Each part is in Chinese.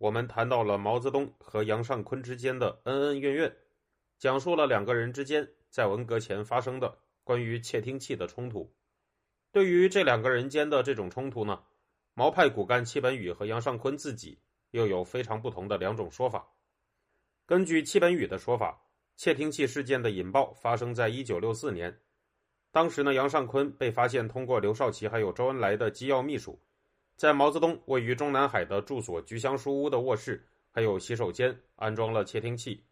我们谈到了毛泽东和杨尚昆之间的恩恩怨怨，讲述了两个人之间在文革前发生的关于窃听器的冲突。对于这两个人间的这种冲突呢，毛派骨干戚本禹和杨尚昆自己又有非常不同的两种说法。根据戚本禹的说法，窃听器事件的引爆发生在一九六四年，当时呢，杨尚昆被发现通过刘少奇还有周恩来的机要秘书。在毛泽东位于中南海的住所菊香书屋的卧室，还有洗手间安装了窃听器。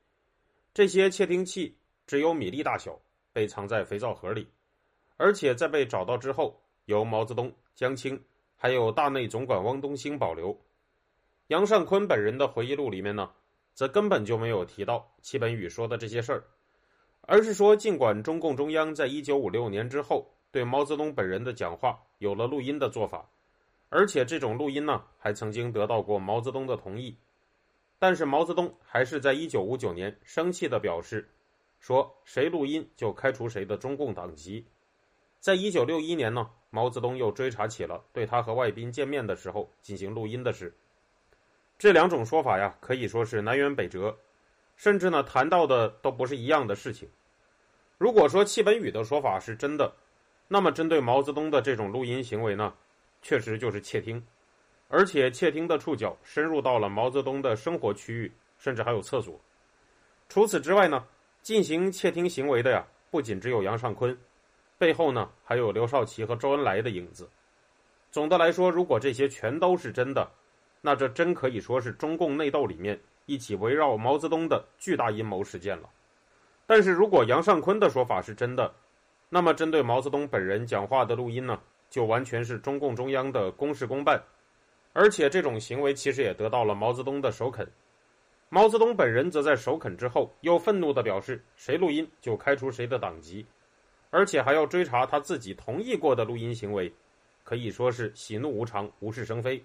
这些窃听器只有米粒大小，被藏在肥皂盒里，而且在被找到之后，由毛泽东、江青还有大内总管汪东兴保留。杨尚昆本人的回忆录里面呢，则根本就没有提到戚本禹说的这些事儿，而是说，尽管中共中央在一九五六年之后对毛泽东本人的讲话有了录音的做法。而且这种录音呢，还曾经得到过毛泽东的同意，但是毛泽东还是在一九五九年生气的表示，说谁录音就开除谁的中共党籍。在一九六一年呢，毛泽东又追查起了对他和外宾见面的时候进行录音的事。这两种说法呀，可以说是南辕北辙，甚至呢谈到的都不是一样的事情。如果说戚本禹的说法是真的，那么针对毛泽东的这种录音行为呢？确实就是窃听，而且窃听的触角深入到了毛泽东的生活区域，甚至还有厕所。除此之外呢，进行窃听行为的呀，不仅只有杨尚昆，背后呢还有刘少奇和周恩来的影子。总的来说，如果这些全都是真的，那这真可以说是中共内斗里面一起围绕毛泽东的巨大阴谋事件了。但是如果杨尚昆的说法是真的，那么针对毛泽东本人讲话的录音呢？就完全是中共中央的公事公办，而且这种行为其实也得到了毛泽东的首肯。毛泽东本人则在首肯之后，又愤怒地表示：“谁录音就开除谁的党籍，而且还要追查他自己同意过的录音行为，可以说是喜怒无常，无事生非。”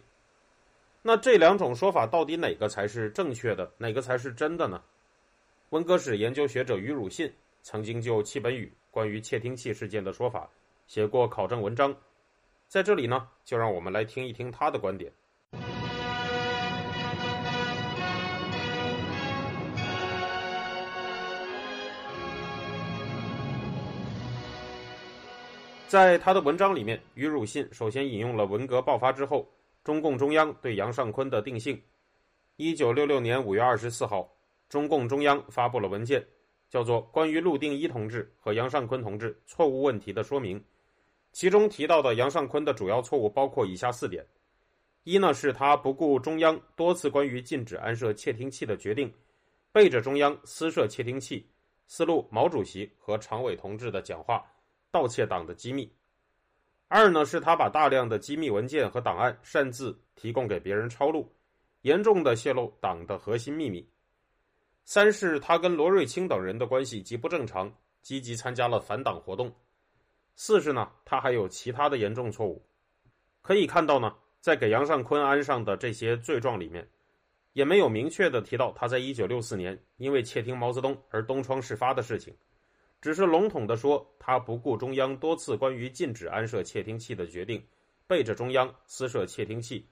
那这两种说法到底哪个才是正确的，哪个才是真的呢？文革史研究学者于汝信曾经就戚本禹关于窃听器事件的说法写过考证文章。在这里呢，就让我们来听一听他的观点。在他的文章里面，于汝信首先引用了文革爆发之后，中共中央对杨尚昆的定性。一九六六年五月二十四号，中共中央发布了文件，叫做《关于陆定一同志和杨尚昆同志错误问题的说明》。其中提到的杨尚昆的主要错误包括以下四点：一呢是他不顾中央多次关于禁止安设窃听器的决定，背着中央私设窃听器，私录毛主席和常委同志的讲话，盗窃党的机密；二呢是他把大量的机密文件和档案擅自提供给别人抄录，严重的泄露党的核心秘密；三是他跟罗瑞卿等人的关系极不正常，积极参加了反党活动。四是呢，他还有其他的严重错误。可以看到呢，在给杨尚昆安上的这些罪状里面，也没有明确的提到他在一九六四年因为窃听毛泽东而东窗事发的事情，只是笼统的说他不顾中央多次关于禁止安设窃听器的决定，背着中央私设窃听器，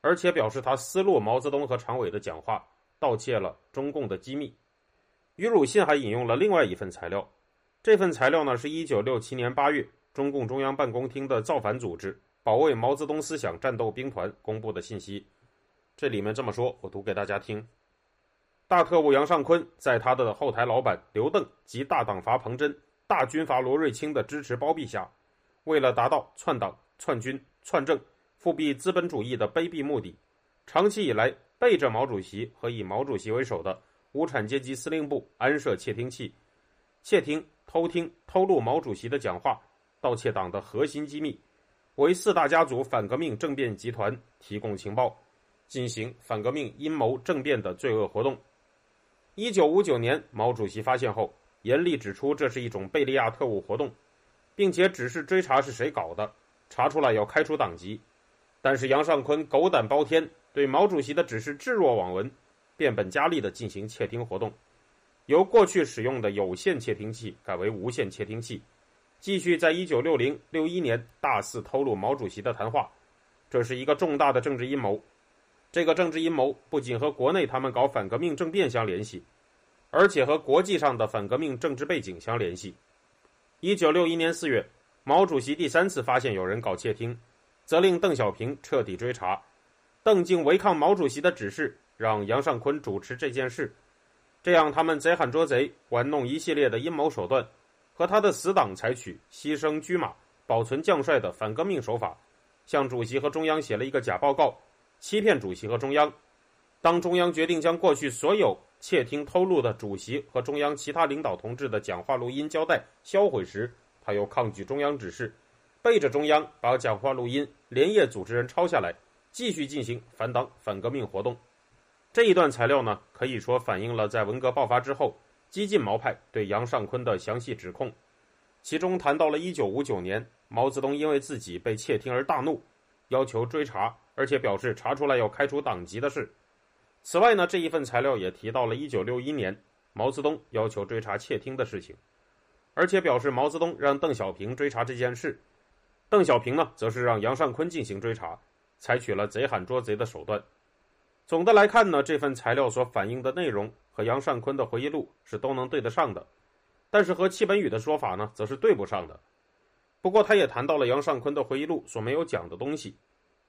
而且表示他私录毛泽东和常委的讲话，盗窃了中共的机密。于汝信还引用了另外一份材料。这份材料呢，是一九六七年八月，中共中央办公厅的造反组织“保卫毛泽东思想战斗兵团”公布的信息。这里面这么说，我读给大家听：大特务杨尚昆在他的后台老板刘邓及大党阀彭真、大军阀罗瑞卿的支持包庇下，为了达到篡党、篡军、篡政、复辟资本主义的卑鄙目的，长期以来背着毛主席和以毛主席为首的无产阶级司令部安设窃听器，窃听。偷听、偷录毛主席的讲话，盗窃党的核心机密，为四大家族反革命政变集团提供情报，进行反革命阴谋政变的罪恶活动。一九五九年，毛主席发现后，严厉指出这是一种贝利亚特务活动，并且指示追查是谁搞的，查出来要开除党籍。但是杨尚昆狗胆包天，对毛主席的指示置若罔闻，变本加厉地进行窃听活动，由过去使用的有线窃听器改为无线窃听器，继续在一九六零六一年大肆透露毛主席的谈话。这是一个重大的政治阴谋。这个政治阴谋不仅和国内他们搞反革命政变相联系，而且和国际上的反革命政治背景相联系。一九六一年四月，毛主席第三次发现有人搞窃听。责令邓小平彻底追查，邓竟违抗毛主席的指示，让杨尚昆主持这件事。这样，他们贼喊捉贼，玩弄一系列的阴谋手段，和他的死党采取牺牲车马、保存将帅的反革命手法，向主席和中央写了一个假报告，欺骗主席和中央。当中央决定将过去所有窃听偷录的主席和中央其他领导同志的讲话录音交代销毁时，他又抗拒中央指示。背着中央，把讲话录音连夜组织人抄下来，继续进行反党反革命活动。这一段材料呢，可以说反映了在文革爆发之后，激进毛派对杨尚昆的详细指控。其中谈到了1959年，毛泽东因为自己被窃听而大怒，要求追查，而且表示查出来要开除党籍的事。此外呢，这一份材料也提到了1961年，毛泽东要求追查窃听的事情，而且表示毛泽东让邓小平追查这件事。邓小平呢，则是让杨尚昆进行追查，采取了贼喊捉贼的手段。总的来看呢，这份材料所反映的内容和杨尚昆的回忆录是都能对得上的，但是和戚本禹的说法呢，则是对不上的。不过，他也谈到了杨尚昆的回忆录所没有讲的东西，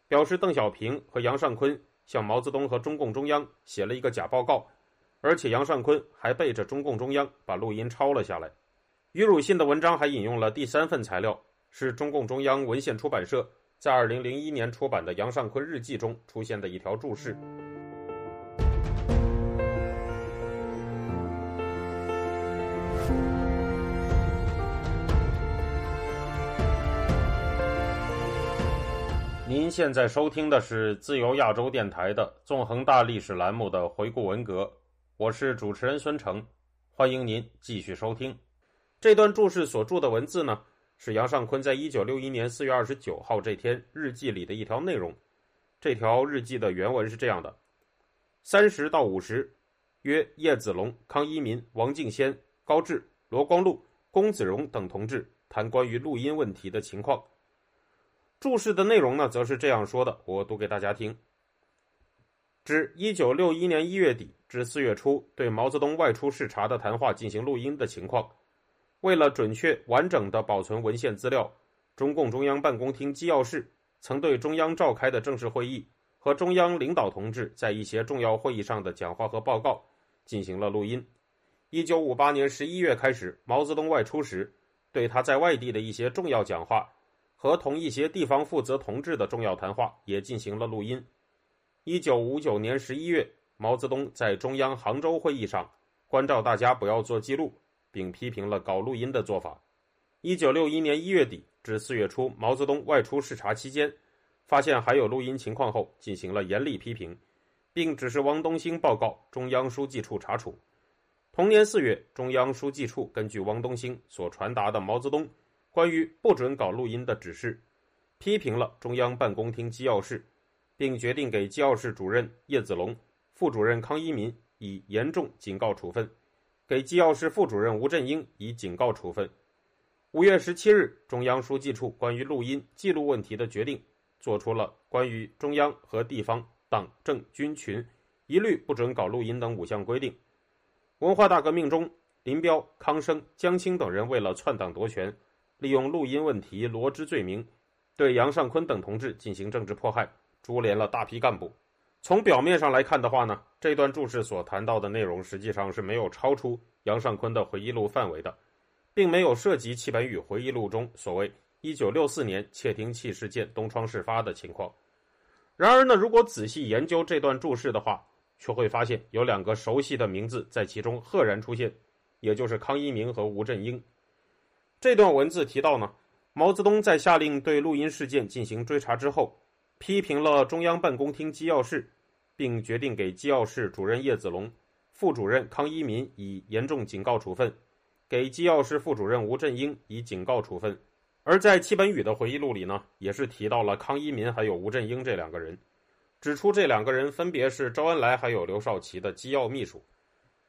表示邓小平和杨尚昆向毛泽东和中共中央写了一个假报告，而且杨尚昆还背着中共中央把录音抄了下来。于汝信的文章还引用了第三份材料。是中共中央文献出版社在二零零一年出版的杨尚昆日记中出现的一条注释。您现在收听的是自由亚洲电台的《纵横大历史》栏目的回顾文革，我是主持人孙成，欢迎您继续收听这段注释所注的文字呢。是杨尚昆在一九六一年四月二十九号这天日记里的一条内容。这条日记的原文是这样的：三十到五十，约叶子龙、康一民、王敬先、高志、罗光禄、龚子荣等同志谈关于录音问题的情况。注释的内容呢，则是这样说的，我读给大家听：至一九六一年一月底至四月初，对毛泽东外出视察的谈话进行录音的情况。为了准确完整的保存文献资料，中共中央办公厅机要室曾对中央召开的正式会议和中央领导同志在一些重要会议上的讲话和报告进行了录音。一九五八年十一月开始，毛泽东外出时，对他在外地的一些重要讲话和同一些地方负责同志的重要谈话也进行了录音。一九五九年十一月，毛泽东在中央杭州会议上关照大家不要做记录。并批评了搞录音的做法。一九六一年一月底至四月初，毛泽东外出视察期间，发现还有录音情况后，进行了严厉批评，并指示汪东兴报告中央书记处查处。同年四月，中央书记处根据汪东兴所传达的毛泽东关于不准搞录音的指示，批评了中央办公厅机要室，并决定给机要室主任叶子龙、副主任康一民以严重警告处分。给机要室副主任吴振英以警告处分。五月十七日，中央书记处关于录音记录问题的决定，作出了关于中央和地方党政军群一律不准搞录音等五项规定。文化大革命中，林彪、康生、江青等人为了篡党夺权，利用录音问题罗织罪名，对杨尚昆等同志进行政治迫害，株连了大批干部。从表面上来看的话呢，这段注释所谈到的内容实际上是没有超出杨尚昆的回忆录范围的，并没有涉及戚本禹回忆录中所谓一九六四年窃听器事件东窗事发的情况。然而呢，如果仔细研究这段注释的话，却会发现有两个熟悉的名字在其中赫然出现，也就是康一鸣和吴振英。这段文字提到呢，毛泽东在下令对录音事件进行追查之后。批评了中央办公厅机要室，并决定给机要室主任叶子龙、副主任康一民以严重警告处分，给机要室副主任吴振英以警告处分。而在戚本禹的回忆录里呢，也是提到了康一民还有吴振英这两个人，指出这两个人分别是周恩来还有刘少奇的机要秘书，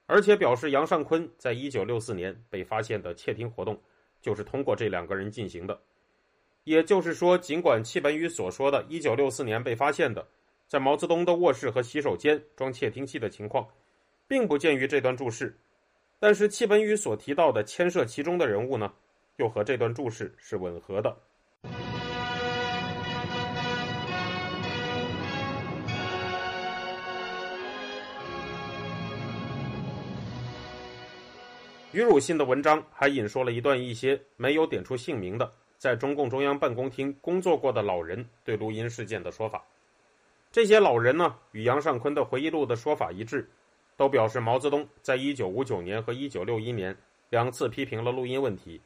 而且表示杨尚昆在一九六四年被发现的窃听活动，就是通过这两个人进行的。也就是说，尽管戚本禹所说的1964年被发现的在毛泽东的卧室和洗手间装窃听器的情况，并不见于这段注释，但是戚本禹所提到的牵涉其中的人物呢？又和这段注释是吻合的。于汝信的文章还引说了一段一些没有点出姓名的在中共中央办公厅工作过的老人对录音事件的说法。这些老人呢，与杨尚昆的回忆录的说法一致，都表示毛泽东在一九五九年和一九六一年两次批评了录音问题。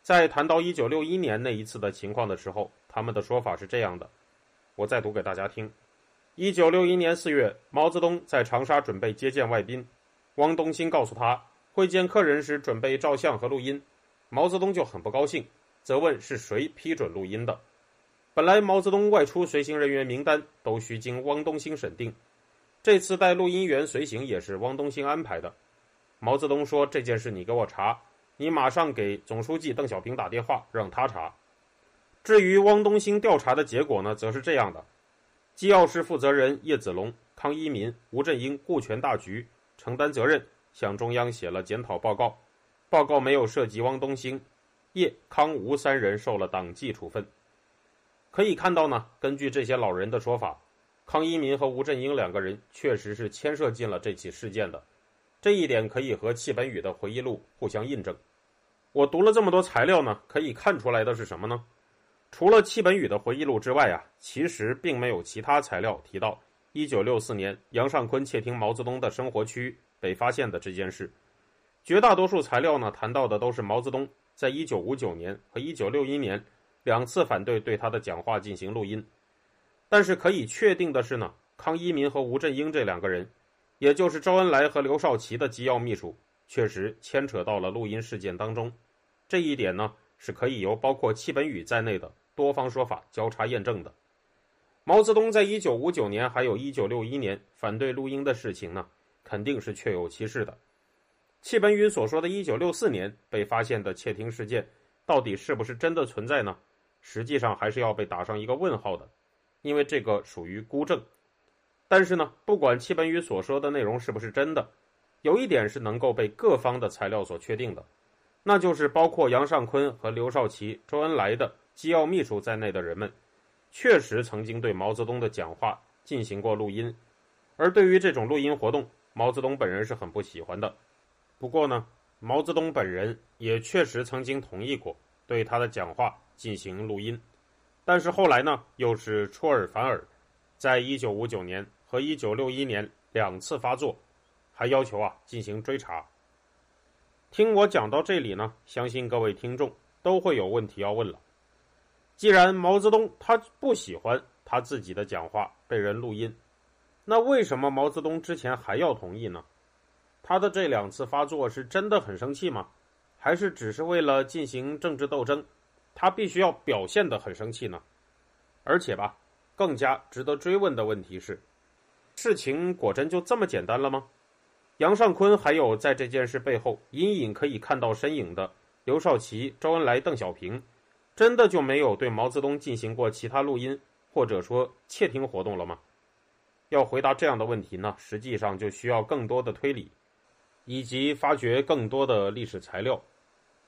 在谈到一九六一年那一次的情况的时候，他们的说法是这样的：我再读给大家听。一九六一年四月，毛泽东在长沙准备接见外宾，汪东兴告诉他会见客人时准备照相和录音，毛泽东就很不高兴，责问是谁批准录音的。本来毛泽东外出随行人员名单都需经汪东兴审定，这次带录音员随行也是汪东兴安排的。毛泽东说这件事你给我查。你马上给总书记邓小平打电话，让他查。至于汪东兴调查的结果呢，则是这样的：机要室负责人叶子龙、康一民、吴振英顾全大局，承担责任，向中央写了检讨报告。报告没有涉及汪东兴，叶、康、吴三人受了党纪处分。可以看到呢，根据这些老人的说法，康一民和吴振英两个人确实是牵涉进了这起事件的。这一点可以和戚本禹的回忆录互相印证。我读了这么多材料呢，可以看出来的是什么呢？除了戚本禹的回忆录之外啊，其实并没有其他材料提到1964年杨尚昆窃听毛泽东的生活区被发现的这件事。绝大多数材料呢，谈到的都是毛泽东在1959年和1961年两次反对对他的讲话进行录音。但是可以确定的是呢，康一民和吴振英这两个人，也就是周恩来和刘少奇的机要秘书。确实牵扯到了录音事件当中，这一点呢是可以由包括戚本禹在内的多方说法交叉验证的。毛泽东在一九五九年还有一九六一年反对录音的事情呢，肯定是确有其事的。戚本禹所说的一九六四年被发现的窃听事件，到底是不是真的存在呢？实际上还是要被打上一个问号的，因为这个属于孤证。但是呢，不管戚本禹所说的内容是不是真的。有一点是能够被各方的材料所确定的，那就是包括杨尚昆和刘少奇、周恩来的机要秘书在内的人们，确实曾经对毛泽东的讲话进行过录音，而对于这种录音活动，毛泽东本人是很不喜欢的。不过呢，毛泽东本人也确实曾经同意过对他的讲话进行录音，但是后来呢，又是出尔反尔，在一九五九年和一九六一年两次发作。还要求啊进行追查。听我讲到这里呢，相信各位听众都会有问题要问了。既然毛泽东他不喜欢他自己的讲话被人录音，那为什么毛泽东之前还要同意呢？他的这两次发作是真的很生气吗？还是只是为了进行政治斗争，他必须要表现的很生气呢？而且吧，更加值得追问的问题是：事情果真就这么简单了吗？杨尚昆还有在这件事背后隐隐可以看到身影的刘少奇、周恩来、邓小平，真的就没有对毛泽东进行过其他录音或者说窃听活动了吗？要回答这样的问题呢，实际上就需要更多的推理，以及发掘更多的历史材料。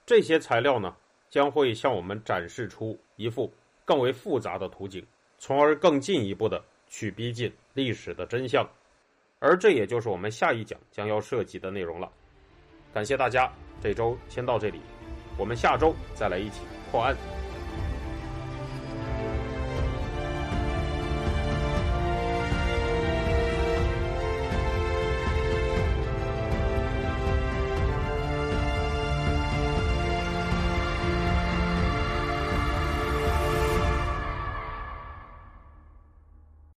这些材料呢，将会向我们展示出一幅更为复杂的图景，从而更进一步的去逼近历史的真相。而这也就是我们下一讲将要涉及的内容了。感谢大家，这周先到这里，我们下周再来一起破案。